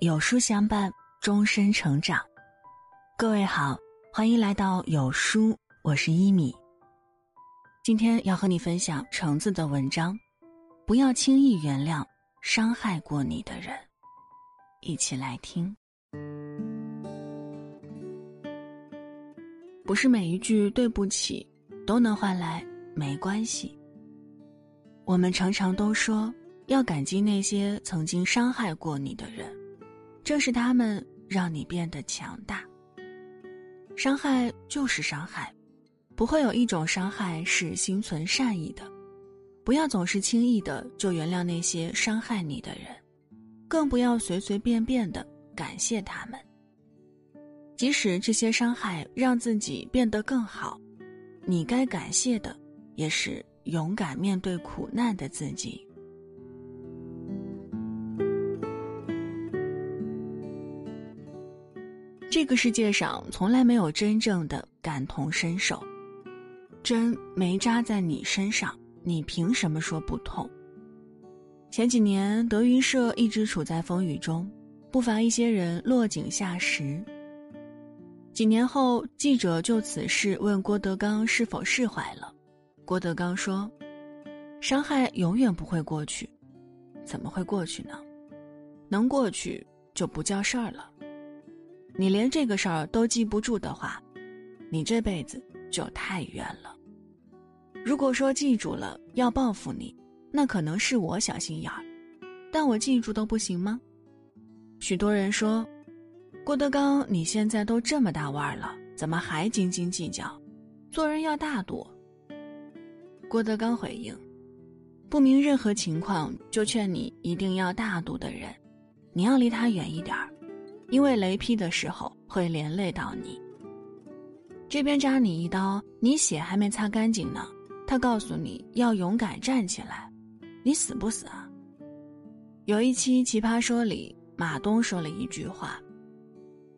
有书相伴，终身成长。各位好，欢迎来到有书，我是一米。今天要和你分享橙子的文章，不要轻易原谅伤害过你的人。一起来听。不是每一句对不起都能换来没关系。我们常常都说要感激那些曾经伤害过你的人。正是他们让你变得强大。伤害就是伤害，不会有一种伤害是心存善意的。不要总是轻易的就原谅那些伤害你的人，更不要随随便便的感谢他们。即使这些伤害让自己变得更好，你该感谢的也是勇敢面对苦难的自己。这个世界上从来没有真正的感同身受，针没扎在你身上，你凭什么说不痛？前几年德云社一直处在风雨中，不乏一些人落井下石。几年后，记者就此事问郭德纲是否释怀了，郭德纲说：“伤害永远不会过去，怎么会过去呢？能过去就不叫事儿了。”你连这个事儿都记不住的话，你这辈子就太冤了。如果说记住了要报复你，那可能是我小心眼儿，但我记住都不行吗？许多人说，郭德纲，你现在都这么大腕儿了，怎么还斤斤计较？做人要大度。郭德纲回应：不明任何情况就劝你一定要大度的人，你要离他远一点儿。因为雷劈的时候会连累到你。这边扎你一刀，你血还没擦干净呢，他告诉你要勇敢站起来，你死不死啊？有一期《奇葩说》里，马东说了一句话：“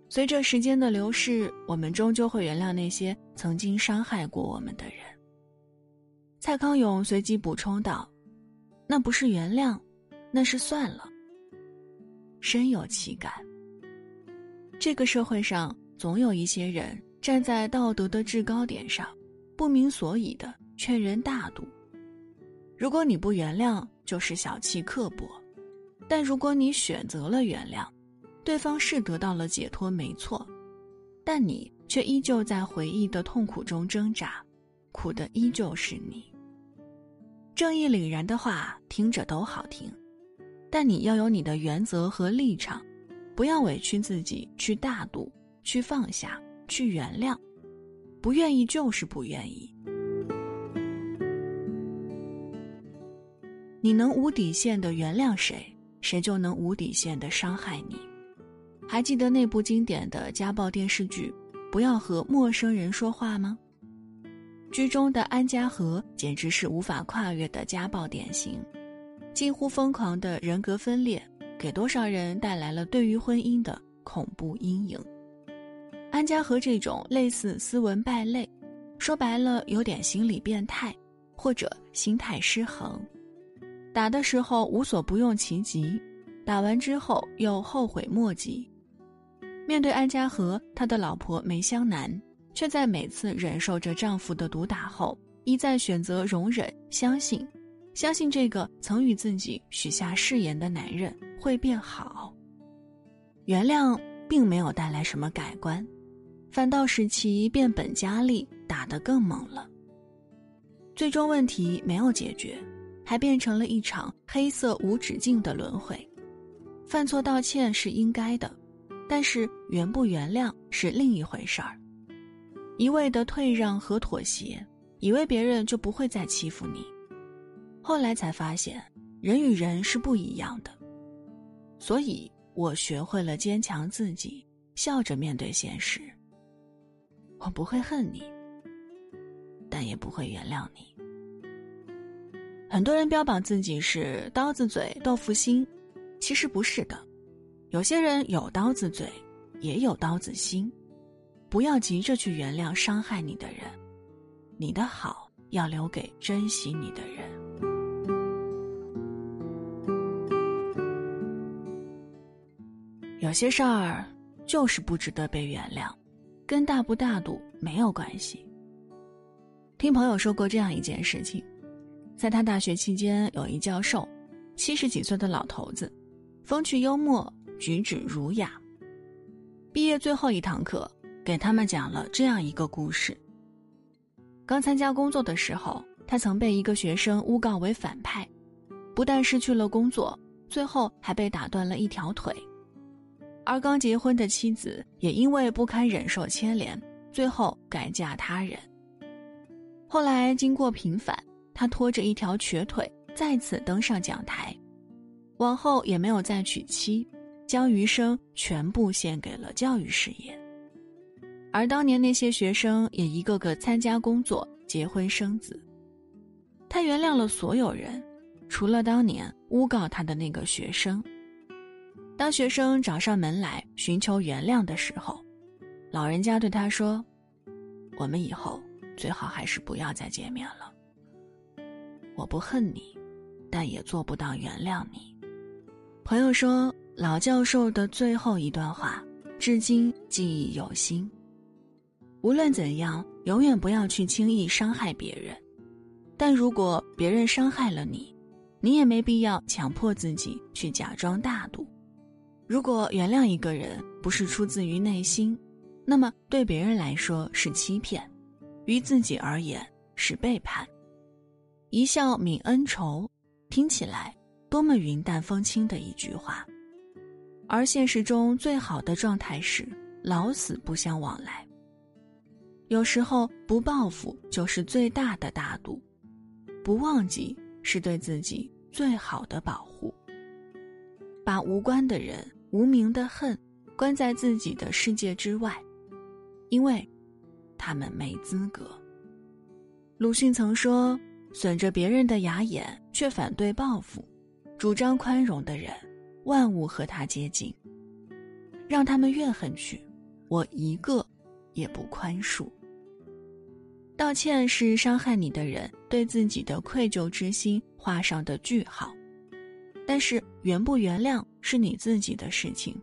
随着时间的流逝，我们终究会原谅那些曾经伤害过我们的人。”蔡康永随即补充道：“那不是原谅，那是算了。”深有其感。这个社会上总有一些人站在道德的制高点上，不明所以的劝人大度。如果你不原谅，就是小气刻薄；但如果你选择了原谅，对方是得到了解脱，没错，但你却依旧在回忆的痛苦中挣扎，苦的依旧是你。正义凛然的话听着都好听，但你要有你的原则和立场。不要委屈自己，去大度，去放下，去原谅。不愿意就是不愿意。你能无底线的原谅谁，谁就能无底线的伤害你。还记得那部经典的家暴电视剧《不要和陌生人说话》吗？剧中的安家和简直是无法跨越的家暴典型，近乎疯狂的人格分裂。给多少人带来了对于婚姻的恐怖阴影？安家和这种类似斯文败类，说白了有点心理变态，或者心态失衡。打的时候无所不用其极，打完之后又后悔莫及。面对安家和，他的老婆梅香南却在每次忍受着丈夫的毒打后，一再选择容忍、相信，相信这个曾与自己许下誓言的男人。会变好。原谅并没有带来什么改观，反倒使其变本加厉，打得更猛了。最终问题没有解决，还变成了一场黑色无止境的轮回。犯错道歉是应该的，但是原不原谅是另一回事儿。一味的退让和妥协，以为别人就不会再欺负你，后来才发现，人与人是不一样的。所以我学会了坚强自己，笑着面对现实。我不会恨你，但也不会原谅你。很多人标榜自己是刀子嘴豆腐心，其实不是的。有些人有刀子嘴，也有刀子心。不要急着去原谅伤害你的人，你的好要留给珍惜你的人。有些事儿就是不值得被原谅，跟大不大度没有关系。听朋友说过这样一件事情，在他大学期间，有一教授，七十几岁的老头子，风趣幽默，举止儒雅。毕业最后一堂课，给他们讲了这样一个故事。刚参加工作的时候，他曾被一个学生诬告为反派，不但失去了工作，最后还被打断了一条腿。而刚结婚的妻子也因为不堪忍受牵连，最后改嫁他人。后来经过平反，他拖着一条瘸腿再次登上讲台，往后也没有再娶妻。将余生全部献给了教育事业，而当年那些学生也一个个参加工作、结婚生子。他原谅了所有人，除了当年诬告他的那个学生。当学生找上门来寻求原谅的时候，老人家对他说：“我们以后最好还是不要再见面了。我不恨你，但也做不到原谅你。”朋友说。老教授的最后一段话，至今记忆犹新。无论怎样，永远不要去轻易伤害别人。但如果别人伤害了你，你也没必要强迫自己去假装大度。如果原谅一个人不是出自于内心，那么对别人来说是欺骗，于自己而言是背叛。一笑泯恩仇，听起来多么云淡风轻的一句话。而现实中最好的状态是老死不相往来。有时候不报复就是最大的大度，不忘记是对自己最好的保护。把无关的人、无名的恨关在自己的世界之外，因为，他们没资格。鲁迅曾说：“损着别人的牙眼，却反对报复，主张宽容的人。”万物和他接近，让他们怨恨去，我一个也不宽恕。道歉是伤害你的人对自己的愧疚之心画上的句号，但是原不原谅是你自己的事情，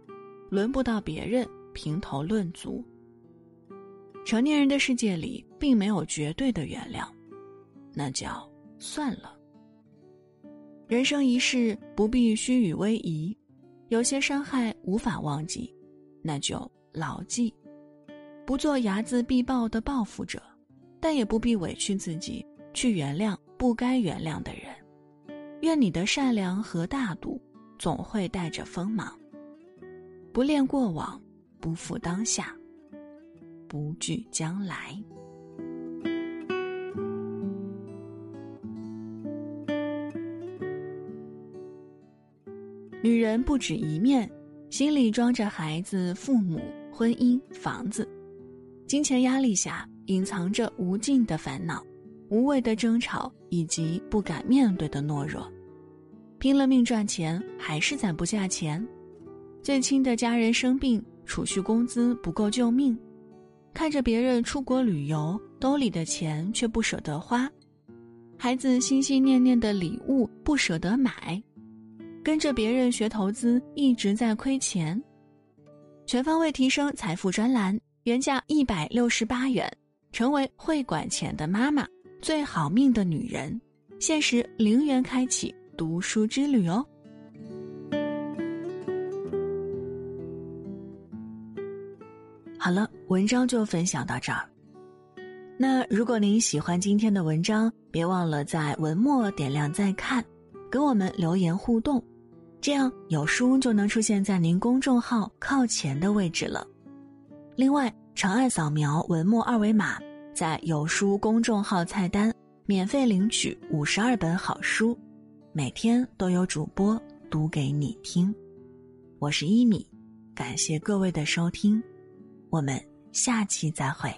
轮不到别人评头论足。成年人的世界里并没有绝对的原谅，那叫算了。人生一世，不必虚与委蛇。有些伤害无法忘记，那就牢记。不做睚眦必报的报复者，但也不必委屈自己去原谅不该原谅的人。愿你的善良和大度，总会带着锋芒。不恋过往，不负当下，不惧将来。女人不止一面，心里装着孩子、父母、婚姻、房子，金钱压力下隐藏着无尽的烦恼、无谓的争吵以及不敢面对的懦弱。拼了命赚钱还是攒不下钱，最亲的家人生病，储蓄工资不够救命，看着别人出国旅游，兜里的钱却不舍得花，孩子心心念念的礼物不舍得买。跟着别人学投资，一直在亏钱。全方位提升财富专栏，原价一百六十八元，成为会管钱的妈妈，最好命的女人，限时零元开启读书之旅哦。好了，文章就分享到这儿。那如果您喜欢今天的文章，别忘了在文末点亮再看。跟我们留言互动，这样有书就能出现在您公众号靠前的位置了。另外，长按扫描文末二维码，在有书公众号菜单免费领取五十二本好书，每天都有主播读给你听。我是一米，感谢各位的收听，我们下期再会。